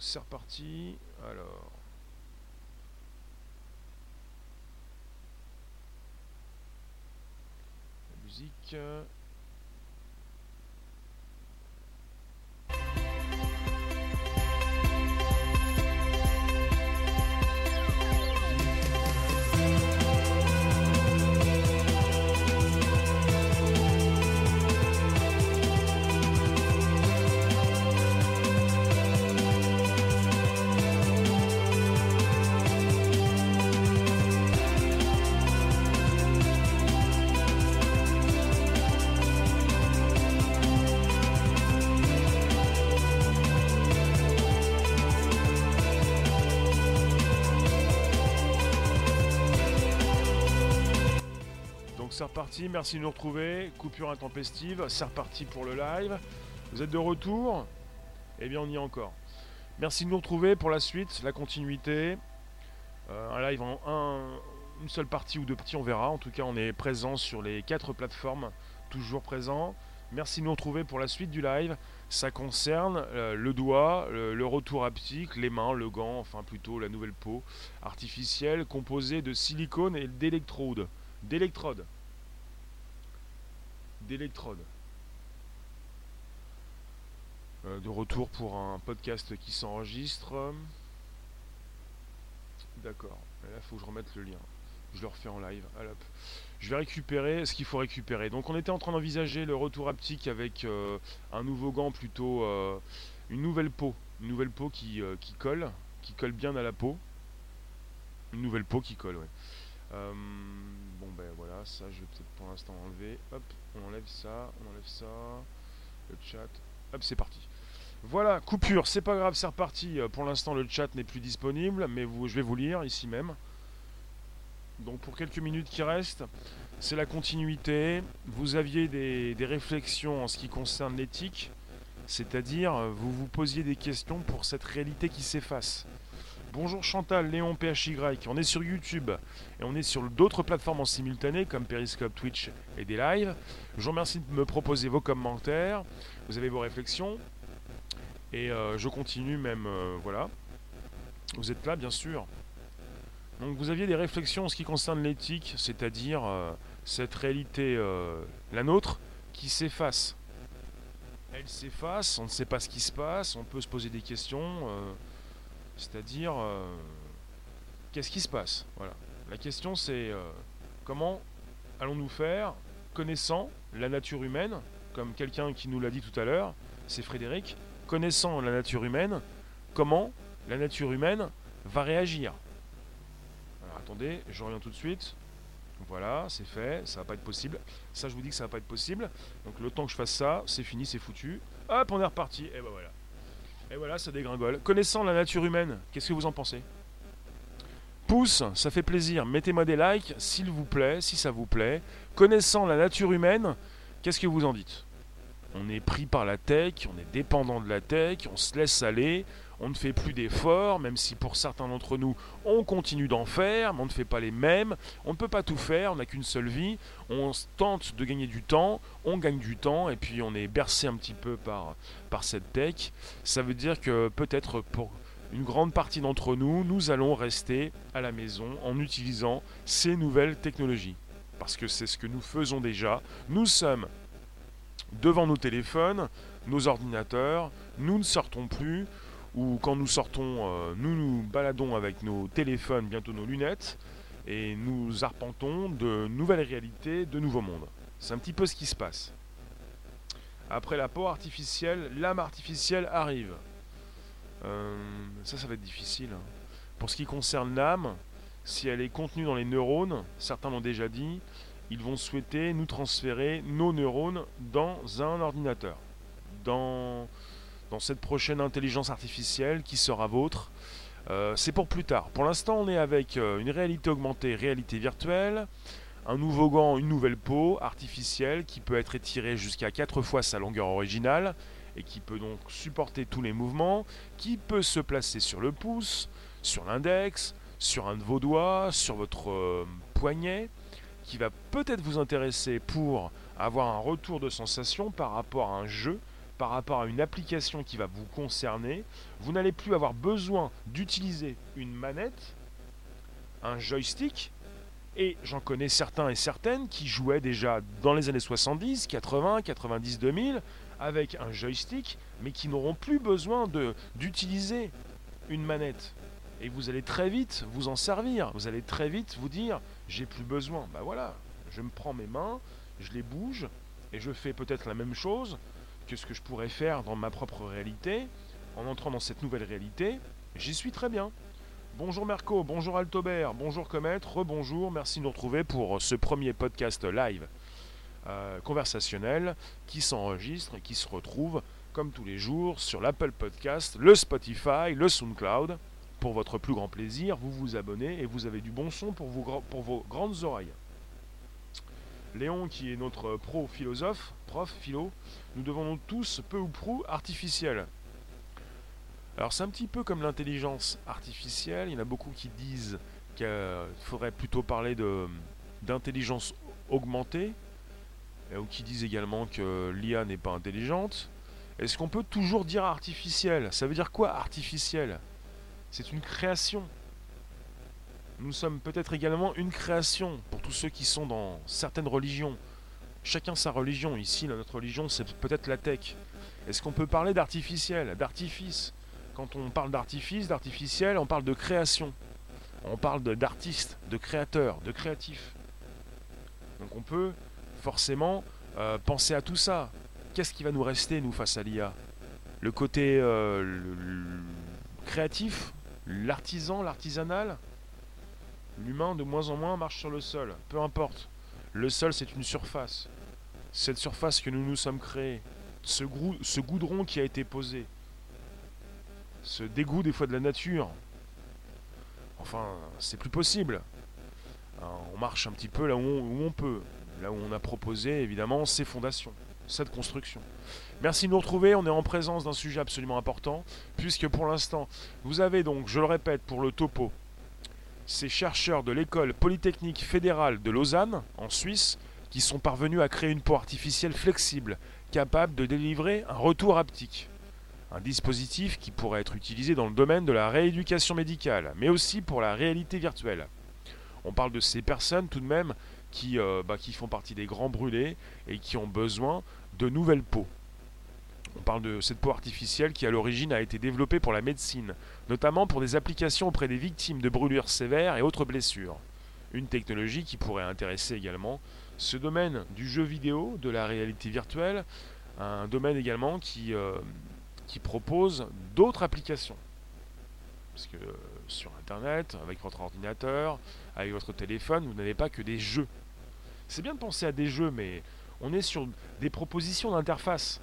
c'est reparti. Alors. La musique. C'est reparti, merci de nous retrouver. Coupure intempestive, c'est reparti pour le live. Vous êtes de retour? Eh bien on y est encore. Merci de nous retrouver pour la suite, la continuité. Euh, un live en un- une seule partie ou deux parties, on verra. En tout cas, on est présent sur les quatre plateformes, toujours présent. Merci de nous retrouver pour la suite du live. Ça concerne euh, le doigt, le, le retour haptique, les mains, le gant, enfin plutôt la nouvelle peau artificielle composée de silicone et d'électrodes. D'électrodes. D'électrodes. Euh, de retour pour un podcast qui s'enregistre. D'accord. Là, faut que je remette le lien. Je le refais en live. Hop. Je vais récupérer ce qu'il faut récupérer. Donc, on était en train d'envisager le retour haptique avec euh, un nouveau gant, plutôt euh, une nouvelle peau. Une nouvelle peau qui, qui colle, qui colle bien à la peau. Une nouvelle peau qui colle, ouais. Euh, bon, ben voilà, ça, je vais peut-être pour l'instant enlever. Hop, on enlève ça, on enlève ça. Le chat. Hop, c'est parti. Voilà, coupure, c'est pas grave, c'est reparti. Euh, Pour l'instant, le chat n'est plus disponible, mais je vais vous lire ici même. Donc pour quelques minutes qui restent, c'est la continuité. Vous aviez des, des réflexions en ce qui concerne l'éthique, c'est-à-dire euh, vous vous posiez des questions pour cette réalité qui s'efface. Bonjour Chantal, Léon PHY, on est sur YouTube et on est sur d'autres plateformes en simultané comme Periscope, Twitch et des lives. Je vous remercie de me proposer vos commentaires, vous avez vos réflexions et euh, je continue même, euh, voilà. Vous êtes là bien sûr. Donc vous aviez des réflexions en ce qui concerne l'éthique, c'est-à-dire euh, cette réalité, la nôtre, qui s'efface. Elle s'efface, on ne sait pas ce qui se passe, on peut se poser des questions, c'est-à-dire euh, qu'est-ce qui se passe? Voilà. La question c'est euh, comment allons-nous faire, connaissant la nature humaine, comme quelqu'un qui nous l'a dit tout à l'heure, c'est Frédéric, connaissant la nature humaine, comment la nature humaine va réagir? Alors attendez, je reviens tout de suite. Voilà, c'est fait, ça va pas être possible. Ça, je vous dis que ça va pas être possible. Donc le temps que je fasse ça, c'est fini, c'est foutu. Hop, on est reparti. Et ben voilà. Et voilà, ça dégringole. Connaissant la nature humaine, qu'est-ce que vous en pensez? Pouce, ça fait plaisir. Mettez-moi des likes, s'il vous plaît, si ça vous plaît. Connaissant la nature humaine, qu'est-ce que vous en dites? On est pris par la tech, on est dépendant de la tech, on se laisse aller, on ne fait plus d'efforts, même si pour certains d'entre nous, on continue d'en faire, mais on ne fait pas les mêmes. On ne peut pas tout faire, on n'a qu'une seule vie. On tente de gagner du temps, on gagne du temps, et puis on est bercé un petit peu par, par cette tech. Ça veut dire que peut-être pour une grande partie d'entre nous, nous allons rester à la maison en utilisant ces nouvelles technologies. Parce que c'est ce que nous faisons déjà. Nous sommes devant nos téléphones, nos ordinateurs, nous ne sortons plus, ou quand nous sortons, euh, nous nous baladons avec nos téléphones, bientôt nos lunettes, et nous arpentons de nouvelles réalités, de nouveaux mondes. C'est un petit peu ce qui se passe. Après la peau artificielle, l'âme artificielle arrive. Euh, ça, ça va être difficile. hein. Pour ce qui concerne l'âme, si elle est contenue dans les neurones, certains l'ont déjà dit, ils vont souhaiter nous transférer nos neurones dans un ordinateur. Dans, dans cette prochaine intelligence artificielle qui sera vôtre. Euh, c'est pour plus tard. Pour l'instant, on est avec euh, une réalité augmentée, réalité virtuelle, un nouveau gant, une nouvelle peau artificielle qui peut être étirée jusqu'à 4 fois sa longueur originale et qui peut donc supporter tous les mouvements, qui peut se placer sur le pouce, sur l'index, sur un de vos doigts, sur votre euh, poignet, qui va peut-être vous intéresser pour avoir un retour de sensation par rapport à un jeu par rapport à une application qui va vous concerner. Vous n'allez plus avoir besoin d'utiliser une manette, un joystick, et j'en connais certains et certaines qui jouaient déjà dans les années 70, 80, 90, 2000 avec un joystick, mais qui n'auront plus besoin d'utiliser une manette. Et vous allez très vite vous en servir. Vous allez très vite vous dire j'ai plus besoin. Ben voilà, je me prends mes mains, je les bouge et je fais peut-être la même chose que ce que je pourrais faire dans ma propre réalité en entrant dans cette nouvelle réalité. J'y suis très bien. Bonjour Merco, bonjour Altobert, bonjour Comet, rebonjour, merci de nous retrouver pour ce premier podcast live euh, conversationnel qui s'enregistre et qui se retrouve comme tous les jours sur l'Apple Podcast, le Spotify, le SoundCloud. Pour votre plus grand plaisir, vous vous abonnez et vous avez du bon son pour, pour vos grandes oreilles. Léon, qui est notre pro-philosophe, prof philo, nous devons tous peu ou prou artificiels. Alors c'est un petit peu comme l'intelligence artificielle, il y en a beaucoup qui disent qu'il faudrait plutôt parler d'intelligence augmentée, ou qui disent également que l'IA n'est pas intelligente. Est-ce qu'on peut toujours dire artificiel? Ça veut dire quoi artificiel? C'est une création. Nous sommes peut-être également une création pour tous ceux qui sont dans certaines religions. Chacun sa religion. Ici, notre religion, c'est peut-être la tech. Est-ce qu'on peut parler d'artificiel, d'artifice? Quand on parle d'artifice, d'artificiel, on parle de création. On parle d'artiste, de, créateur, de créatif. Donc on peut forcément euh, penser à tout ça. Qu'est-ce qui va nous rester, nous, face à l'IA Le côté euh, créatif L'artisan, l'artisanal? L'humain, de moins en moins, marche sur le sol. Peu importe. Le sol, c'est une surface. Cette surface que nous nous sommes créés. Ce, ce goudron qui a été posé. Ce dégoût des fois de la nature. Enfin, c'est plus possible. on marche un petit peu là où on peut là où on a proposé évidemment ces fondations, cette construction. Merci de nous retrouver, on est en présence d'un sujet absolument important, puisque pour l'instant, vous avez donc, je le répète pour le topo, ces chercheurs de l'école polytechnique fédérale de Lausanne, en Suisse, qui sont parvenus à créer une peau artificielle flexible, capable de délivrer un retour haptique. Un dispositif qui pourrait être utilisé dans le domaine de la rééducation médicale, mais aussi pour la réalité virtuelle. On parle de ces personnes tout de même qui, euh, bah, qui font partie des grands brûlés et qui ont besoin de nouvelles peaux. On parle de cette peau artificielle qui à l'origine a été développée pour la médecine, notamment pour des applications auprès des victimes de brûlures sévères et autres blessures. Une technologie qui pourrait intéresser également ce domaine du jeu vidéo, de la réalité virtuelle, un domaine également qui, euh, propose d'autres applications. Parce que euh, sur Internet, avec votre ordinateur, avec votre téléphone, vous n'avez pas que des jeux. C'est bien de penser à des jeux, mais on est sur des propositions d'interface.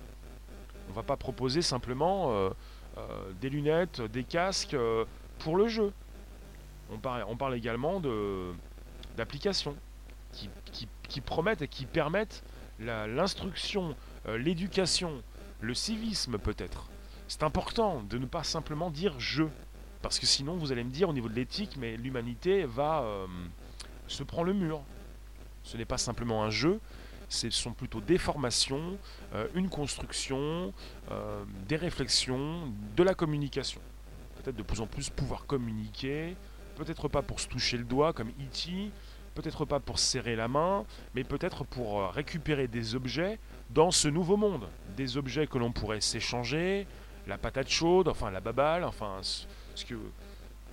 On va pas proposer simplement euh, euh, des lunettes, des casques euh, pour le jeu. On parle, également d'applications qui, promettent et qui permettent l'instruction, l'éducation, le civisme peut-être. C'est important de ne pas simplement dire jeu. Parce que sinon, vous allez me dire au niveau de l'éthique, mais l'humanité va se prendre le mur. Ce n'est pas simplement un jeu, ce sont plutôt des formations, euh, une construction, euh, des réflexions, de la communication. Peut-être de plus en plus pouvoir communiquer, peut-être pas pour se toucher le doigt comme E.T., peut-être pas pour serrer la main, mais peut-être pour euh, récupérer des objets dans ce nouveau monde. Des objets que l'on pourrait s'échanger, la patate chaude, enfin la baballe, enfin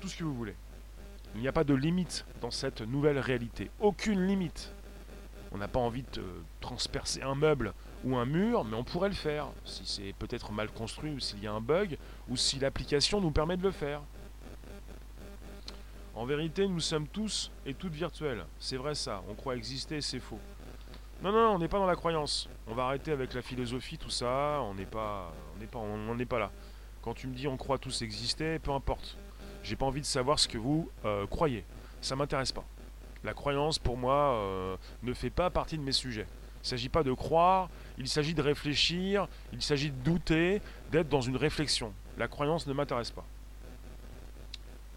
tout ce que vous voulez. Il n'y a pas de limite dans cette nouvelle réalité. Aucune limite. On n'a pas envie de transpercer un meuble ou un mur, mais on pourrait le faire, si c'est peut-être mal construit ou s'il y a un bug, ou si l'application nous permet de le faire. En vérité, nous sommes tous et toutes virtuels. C'est vrai ça, on croit exister, c'est faux. Non, non, on n'est pas dans la croyance. On va arrêter avec la philosophie, tout ça, on n'est pas, on n'est pas, on n'est pas là. Quand tu me dis on croit tous exister, peu importe. J'ai pas envie de savoir ce que vous euh, croyez. Ça m'intéresse pas. La croyance, pour moi, euh, ne fait pas partie de mes sujets. Il ne s'agit pas de croire, il s'agit de réfléchir, il s'agit de douter, d'être dans une réflexion. La croyance ne m'intéresse pas.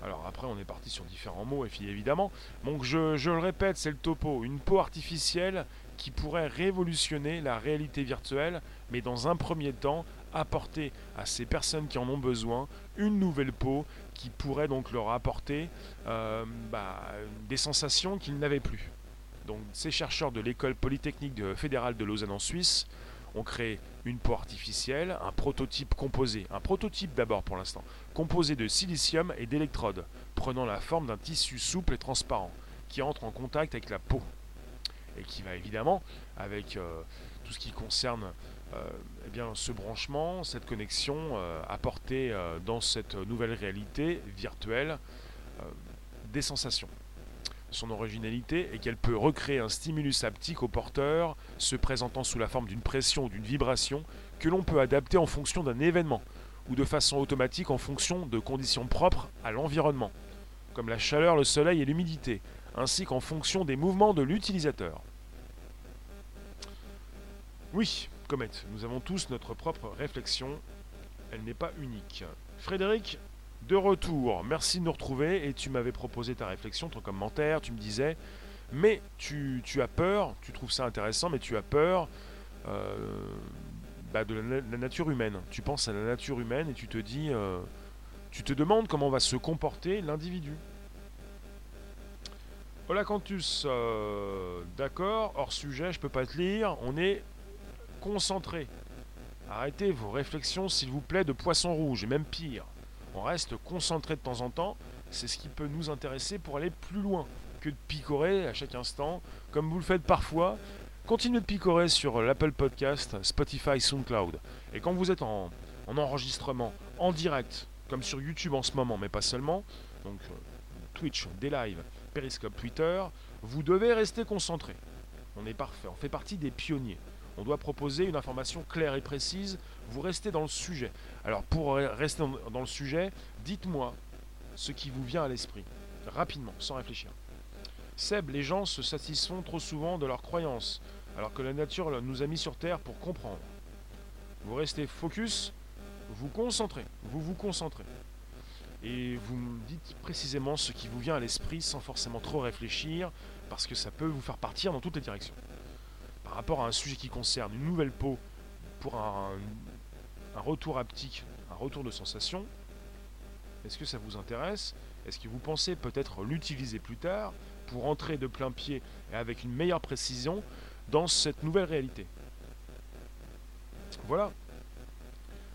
Alors après, on est parti sur différents mots, évidemment. Donc je, je le répète, c'est le topo. Une peau artificielle qui pourrait révolutionner la réalité virtuelle, mais dans un premier temps apporter à ces personnes qui en ont besoin une nouvelle peau qui pourrait donc leur apporter euh, bah, des sensations qu'ils n'avaient plus. Donc ces chercheurs de l'école polytechnique fédérale de Lausanne en Suisse ont créé une peau artificielle, un prototype composé, un prototype d'abord pour l'instant, composé de silicium et d'électrodes, prenant la forme d'un tissu souple et transparent, qui entre en contact avec la peau, et qui va évidemment, avec euh, tout ce qui concerne eh bien, ce branchement, cette connexion, euh, apporter dans cette nouvelle réalité virtuelle des sensations. Son originalité est qu'elle peut recréer un stimulus haptique au porteur, se présentant sous la forme d'une pression ou d'une vibration, que l'on peut adapter en fonction d'un événement, ou de façon automatique en fonction de conditions propres à l'environnement, comme la chaleur, le soleil et l'humidité, ainsi qu'en fonction des mouvements de l'utilisateur. Oui, Comet, nous avons tous notre propre réflexion, elle n'est pas unique. Frédéric, de retour, merci de nous retrouver. Et tu m'avais proposé ta réflexion, ton commentaire, tu me disais, mais tu, as peur, tu trouves ça intéressant, mais tu as peur euh, bah, de la, nature humaine. Tu penses à la nature humaine et tu te dis, euh, tu te demandes comment va se comporter l'individu. Hola Cantus, euh, d'accord, hors sujet, je peux pas te lire, on est concentré. Arrêtez vos réflexions s'il vous plaît de poisson rouge, et même pire on reste concentré de temps en temps, c'est ce qui peut nous intéresser pour aller plus loin que de picorer à chaque instant, comme vous le faites parfois. Continuez de picorer sur l'Apple Podcast, Spotify, SoundCloud. Et quand vous êtes en, enregistrement, en direct, comme sur YouTube en ce moment, mais pas seulement, donc euh, Twitch, des lives, Periscope, Twitter, vous devez rester concentré. On est parfait, on fait partie des pionniers. On doit proposer une information claire et précise, vous restez dans le sujet. Alors pour rester dans le sujet, dites-moi ce qui vous vient à l'esprit, rapidement, sans réfléchir. Seb, les gens se satisfont trop souvent de leurs croyances, alors que la nature nous a mis sur Terre pour comprendre. Vous restez focus, vous concentrez, vous vous concentrez. Et vous dites précisément ce qui vous vient à l'esprit sans forcément trop réfléchir, parce que ça peut vous faire partir dans toutes les directions. Par rapport à un sujet qui concerne une nouvelle peau pour un, retour haptique, un retour de sensation. Est-ce que ça vous intéresse? Est-ce que vous pensez peut-être l'utiliser plus tard pour entrer de plein pied et avec une meilleure précision dans cette nouvelle réalité? Voilà.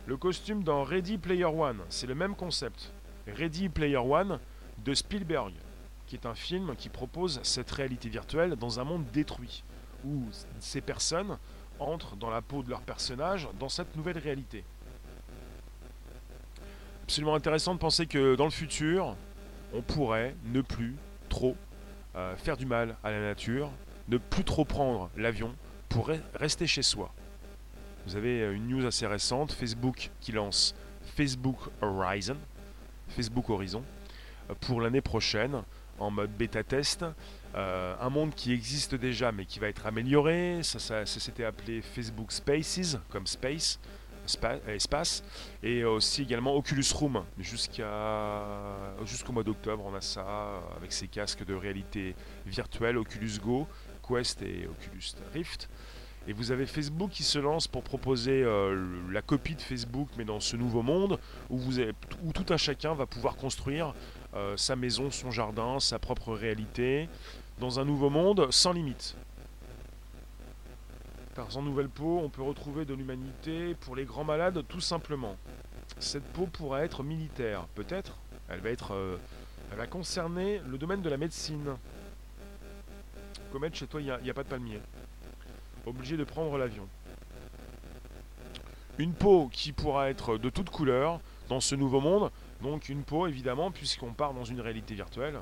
Le costume dans Ready Player One, c'est le même concept. Ready Player One de Spielberg, qui est un film qui propose cette réalité virtuelle dans un monde détruit, où ces personnes entrent dans la peau de leur personnage dans cette nouvelle réalité. Absolument intéressant de penser que dans le futur, on pourrait ne plus trop euh, faire du mal à la nature, ne plus trop prendre l'avion pour rester chez soi. Vous avez euh, une news assez récente, Facebook qui lance Facebook Horizon, Facebook Horizon, euh, pour l'année prochaine en mode bêta test. un monde qui existe déjà mais qui va être amélioré. Ça, s'était appelé Facebook Spaces, comme Space espace et aussi également Oculus Room jusqu'au mois d'octobre on a ça avec ses casques de réalité virtuelle Oculus Go Quest et Oculus Rift et vous avez Facebook qui se lance pour proposer euh, la copie de Facebook mais dans ce nouveau monde où tout un chacun va pouvoir construire euh, sa maison, son jardin, sa propre réalité dans un nouveau monde sans limite. Car en nouvelle peau, on peut retrouver de l'humanité pour les grands malades tout simplement. Cette peau pourra être militaire, peut-être. Elle va être, euh, elle va concerner le domaine de la médecine. Comet, chez toi, il n'y a, a, pas de palmier. Obligé de prendre l'avion. Une peau qui pourra être de toutes couleurs dans ce nouveau monde. Donc une peau, évidemment, puisqu'on part dans une réalité virtuelle.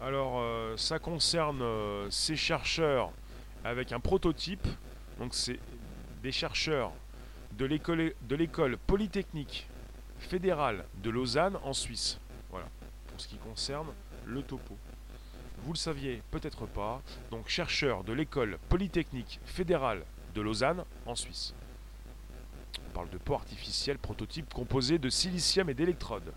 Alors, euh, ça concerne euh, ces chercheurs avec un prototype. Donc, c'est des chercheurs de l'école Polytechnique fédérale de Lausanne en Suisse. Voilà, pour ce qui concerne le topo. Vous le saviez peut-être pas, donc chercheurs de l'école Polytechnique fédérale de Lausanne en Suisse. Parle de peau artificielle prototype composé de silicium et d'électrodes.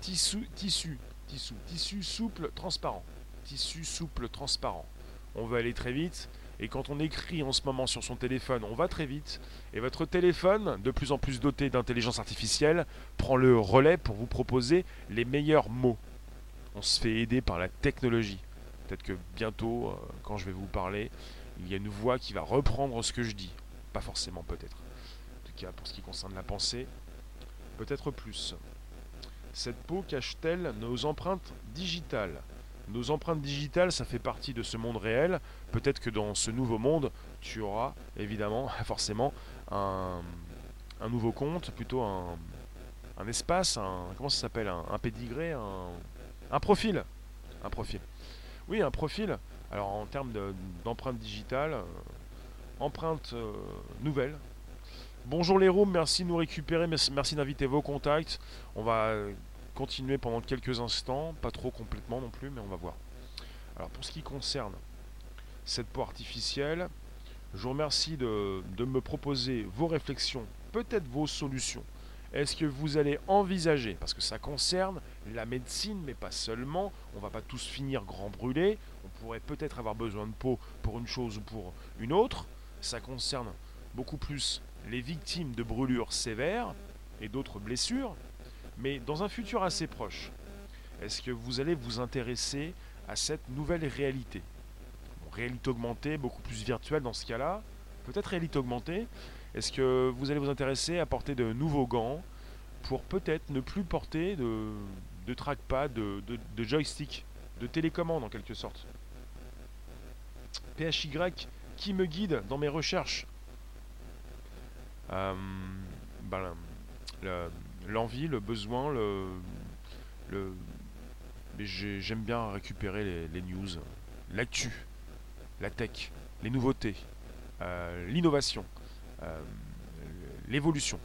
Tissu, tissu tissu. Tissu souple, transparent. Tissu souple, transparent. On veut aller très vite. Et quand on écrit en ce moment sur son téléphone, on va très vite. Et votre téléphone, de plus en plus doté d'intelligence artificielle, prend le relais pour vous proposer les meilleurs mots. On se fait aider par la technologie. Peut-être que bientôt, euh, quand je vais vous parler, il y a une voix qui va reprendre ce que je dis. Pas forcément peut-être. Pour ce qui concerne la pensée, peut-être plus. Cette peau cache-t-elle nos empreintes digitales? Nos empreintes digitales, ça fait partie de ce monde réel. Peut-être que dans ce nouveau monde, tu auras évidemment, forcément, un, nouveau compte, plutôt un, espace, un, comment ça s'appelle, un, un pédigré, un, profil. Un profil. Oui, un profil. Alors en termes d'empreintes digitales, euh, empreintes euh, nouvelles, Bonjour les rooms, merci de nous récupérer, merci d'inviter vos contacts. On va continuer pendant quelques instants, pas trop complètement non plus, mais on va voir. Alors pour ce qui concerne cette peau artificielle, je vous remercie de, me proposer vos réflexions, peut-être vos solutions. Est-ce que vous allez envisager, parce que ça concerne la médecine, mais pas seulement, on va pas tous finir grand brûlé, on pourrait peut-être avoir besoin de peau pour une chose ou pour une autre, ça concerne beaucoup plus les victimes de brûlures sévères et d'autres blessures, mais dans un futur assez proche, est-ce que vous allez vous intéresser à cette nouvelle réalité? Réalité augmentée, beaucoup plus virtuelle dans ce cas-là, peut-être réalité augmentée. Est-ce que vous allez vous intéresser à porter de nouveaux gants pour peut-être ne plus porter de, de trackpad, de, de joystick, de télécommande en quelque sorte? PHY qui me guide dans mes recherches? Ben, l'envie, le, besoin, le, j'aime bien récupérer les, news, l'actu, la tech, les nouveautés, euh, l'innovation, euh, l'évolution.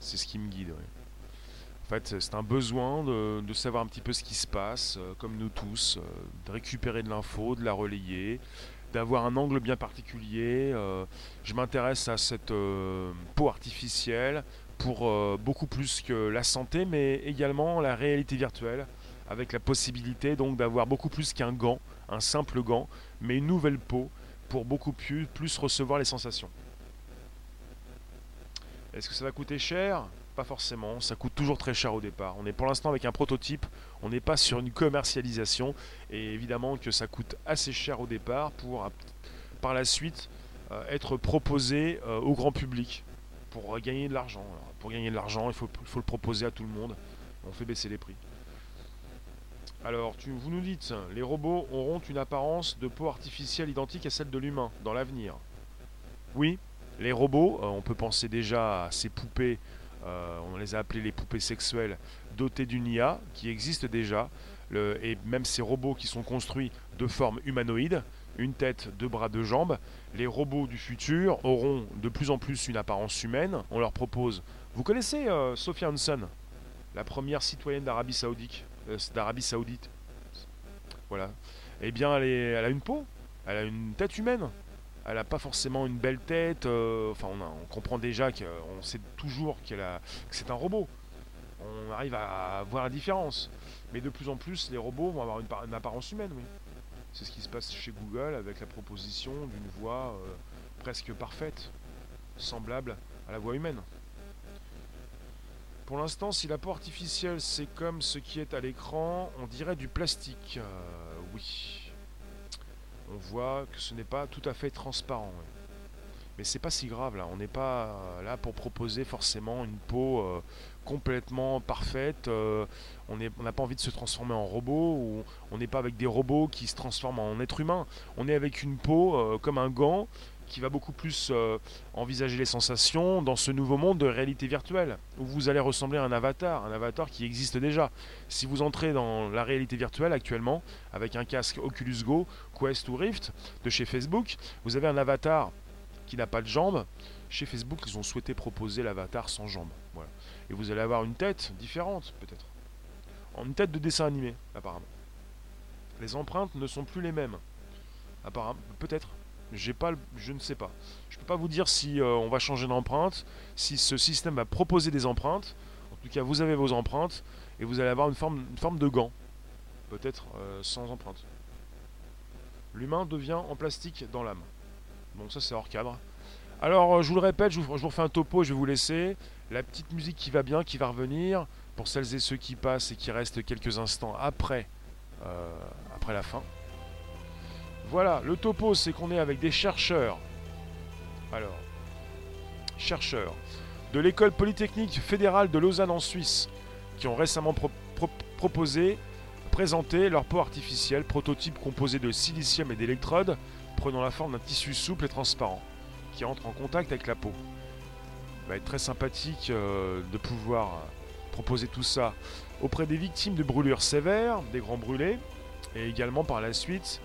C'est ce qui me guide. En fait, c'est un besoin de, savoir un petit peu ce qui se passe, comme nous tous, de récupérer de l'info, de la relayer, d'avoir un angle bien particulier. Euh, je m'intéresse à cette euh, peau artificielle pour euh, beaucoup plus que la santé, mais également la réalité virtuelle, avec la possibilité donc d'avoir beaucoup plus qu'un gant, un simple gant, mais une nouvelle peau pour beaucoup plus, plus recevoir les sensations. Est-ce que ça va coûter cher? Pas forcément, ça coûte toujours très cher au départ. On est pour l'instant avec un prototype, on n'est pas sur une commercialisation et évidemment que ça coûte assez cher au départ pour par la suite euh, être proposé euh, au grand public pour gagner de l'argent. Pour gagner de l'argent, il faut, le proposer à tout le monde. On fait baisser les prix. Alors, vous nous dites, les robots auront une apparence de peau artificielle identique à celle de l'humain dans l'avenir. Oui, les robots, euh, on peut penser déjà à ces poupées euh, on les a appelés les poupées sexuelles dotées d'une IA qui existe déjà, et même ces robots qui sont construits de forme humanoïde, une tête, deux bras, deux jambes. Les robots du futur auront de plus en plus une apparence humaine. On leur propose. Vous connaissez euh, Sophia Hansen, la première citoyenne d'Arabie Saoudite, euh, d'Arabie Saoudite. Voilà. Eh bien, elle a une peau, elle a une tête humaine elle n'a pas forcément une belle tête. Euh, enfin, on, comprend déjà qu'on sait toujours qu'elle a, que c'est un robot. On arrive à voir la différence. Mais de plus en plus, les robots vont avoir une, apparence humaine, oui. C'est ce qui se passe chez Google avec la proposition d'une voix euh, presque parfaite, semblable à la voix humaine. Pour l'instant, si la peau artificielle c'est comme ce qui est à l'écran, on dirait du plastique. Euh, oui on voit que ce n'est pas tout à fait transparent. Mais c'est pas si grave là, on n'est pas euh, là pour proposer forcément une peau euh, complètement parfaite. Euh, on n'a pas envie de se transformer en robot, on n'est pas avec des robots qui se transforment en être humain. On est avec une peau comme un gant qui va beaucoup plus euh, envisager les sensations dans ce nouveau monde de réalité virtuelle, où vous allez ressembler à un avatar, un avatar qui existe déjà. Si vous entrez dans la réalité virtuelle actuellement, avec un casque Oculus Go, Quest ou Rift de chez Facebook, vous avez un avatar qui n'a pas de jambes. Chez Facebook, ils ont souhaité proposer l'avatar sans jambes. Et vous allez avoir une tête différente, peut-être. Une tête de dessin animé, apparemment. Les empreintes ne sont plus les mêmes. Apparemment, peut-être. J'ai pas, je ne sais pas. Je peux pas vous dire si euh, on va changer d'empreinte, si ce système va proposer des empreintes. En tout cas, vous avez vos empreintes et vous allez avoir une forme, une forme de gant, peut-être euh, sans empreinte. L'humain devient en plastique dans l'âme. Bon, ça c'est hors cadre. Alors, euh, je vous le répète, je vous, je vous refais un topo et je vais vous laisser. La petite musique qui va bien, qui va revenir, pour celles et ceux qui passent et qui restent quelques instants après, après la fin. Voilà, le topo, c'est qu'on est avec des chercheurs. Alors, chercheurs de l'école polytechnique fédérale de Lausanne en Suisse, qui ont récemment proposé, présenté leur peau artificielle, prototype composé de silicium et d'électrodes, prenant la forme d'un tissu souple et transparent, qui entre en contact avec la peau. Il va être très sympathique euh, de pouvoir proposer tout ça auprès des victimes de brûlures sévères, des grands brûlés, et également par la suite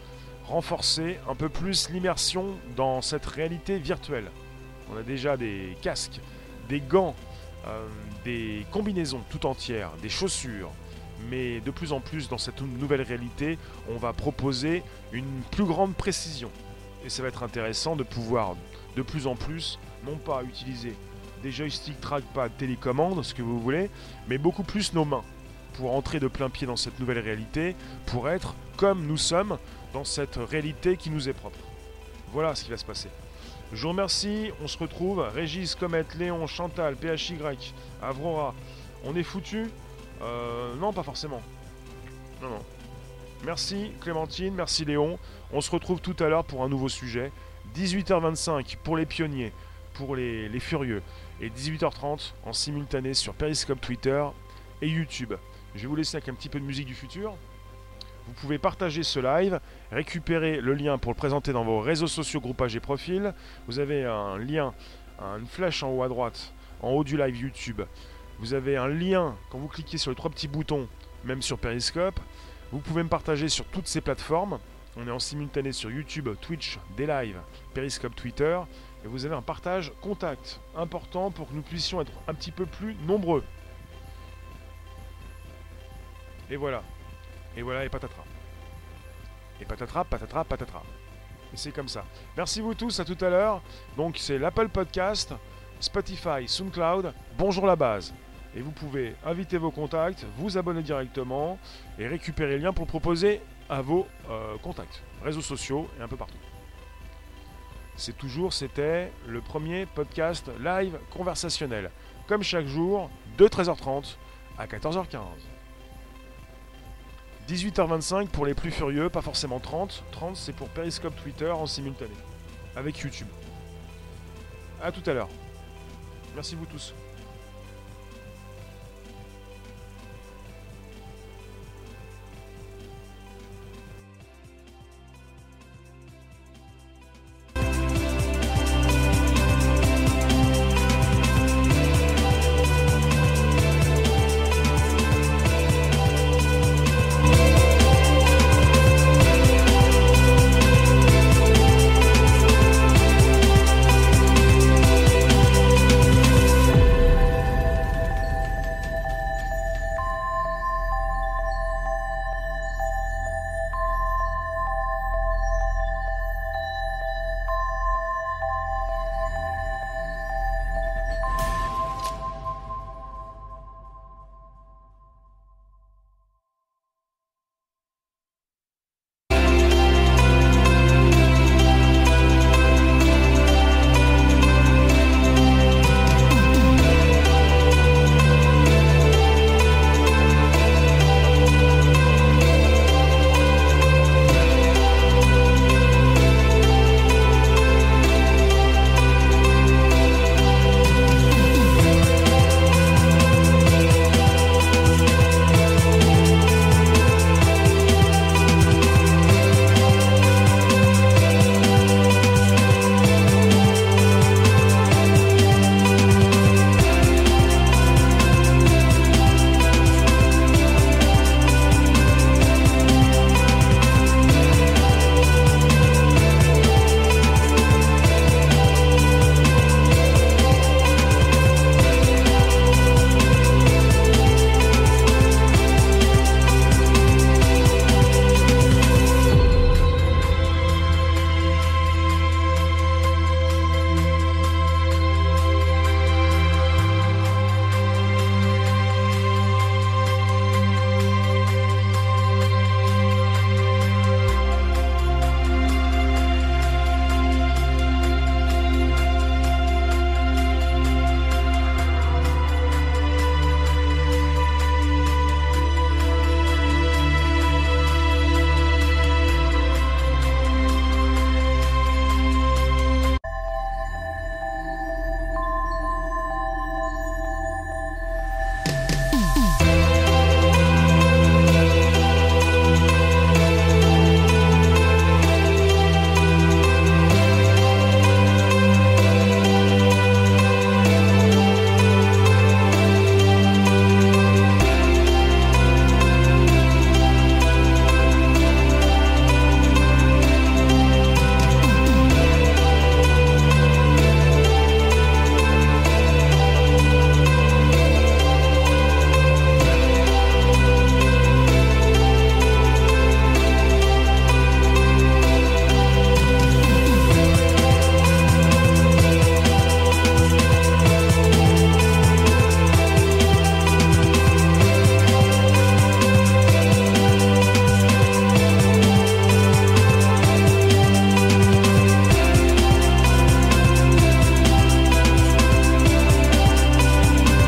renforcer un peu plus l'immersion dans cette réalité virtuelle. On a déjà des casques, des gants, euh, des combinaisons tout entières, des chaussures, mais de plus en plus dans cette nouvelle réalité, on va proposer une plus grande précision. Et ça va être intéressant de pouvoir de plus en plus, non pas utiliser des joysticks, trackpad, télécommande, ce que vous voulez, mais beaucoup plus nos mains pour entrer de plein pied dans cette nouvelle réalité, pour être comme nous sommes dans cette réalité qui nous est propre. Voilà ce qui va se passer. Je vous remercie, on se retrouve. Régis, Comète, Léon, Chantal, PHY, Avrora. On est foutu? Euh, Non, pas forcément. Non, non. Merci Clémentine, merci Léon. On se retrouve tout à l'heure pour un nouveau sujet. 18h25 pour les pionniers, pour les, les furieux. Et 18h30 en simultané sur Periscope Twitter et YouTube. Je vais vous laisser avec un petit peu de musique du futur. Vous pouvez partager ce live, récupérer le lien pour le présenter dans vos réseaux sociaux, groupages et profils. Vous avez un lien, une flèche en haut à droite, en haut du live YouTube. Vous avez un lien quand vous cliquez sur les trois petits boutons, même sur Periscope. Vous pouvez me partager sur toutes ces plateformes. On est en simultané sur YouTube, Twitch, des lives, Periscope, Twitter. Et vous avez un partage contact important pour que nous puissions être un petit peu plus nombreux. Et voilà. Et voilà, et patatras. Et patatras, patatras, patatras. Et c'est comme ça. Merci vous tous, à tout à l'heure. Donc c'est l'Apple Podcast, Spotify, SoundCloud. Bonjour la base. Et vous pouvez inviter vos contacts, vous abonner directement et récupérer le lien pour proposer à vos euh, contacts, réseaux sociaux et un peu partout. C'est toujours, c'était le premier podcast live conversationnel. Comme chaque jour, de 13h30 à 14h15. 18h25 pour les plus furieux, pas forcément 30. 30 c'est pour Periscope Twitter en simultané. Avec YouTube. A tout à l'heure. Merci vous tous.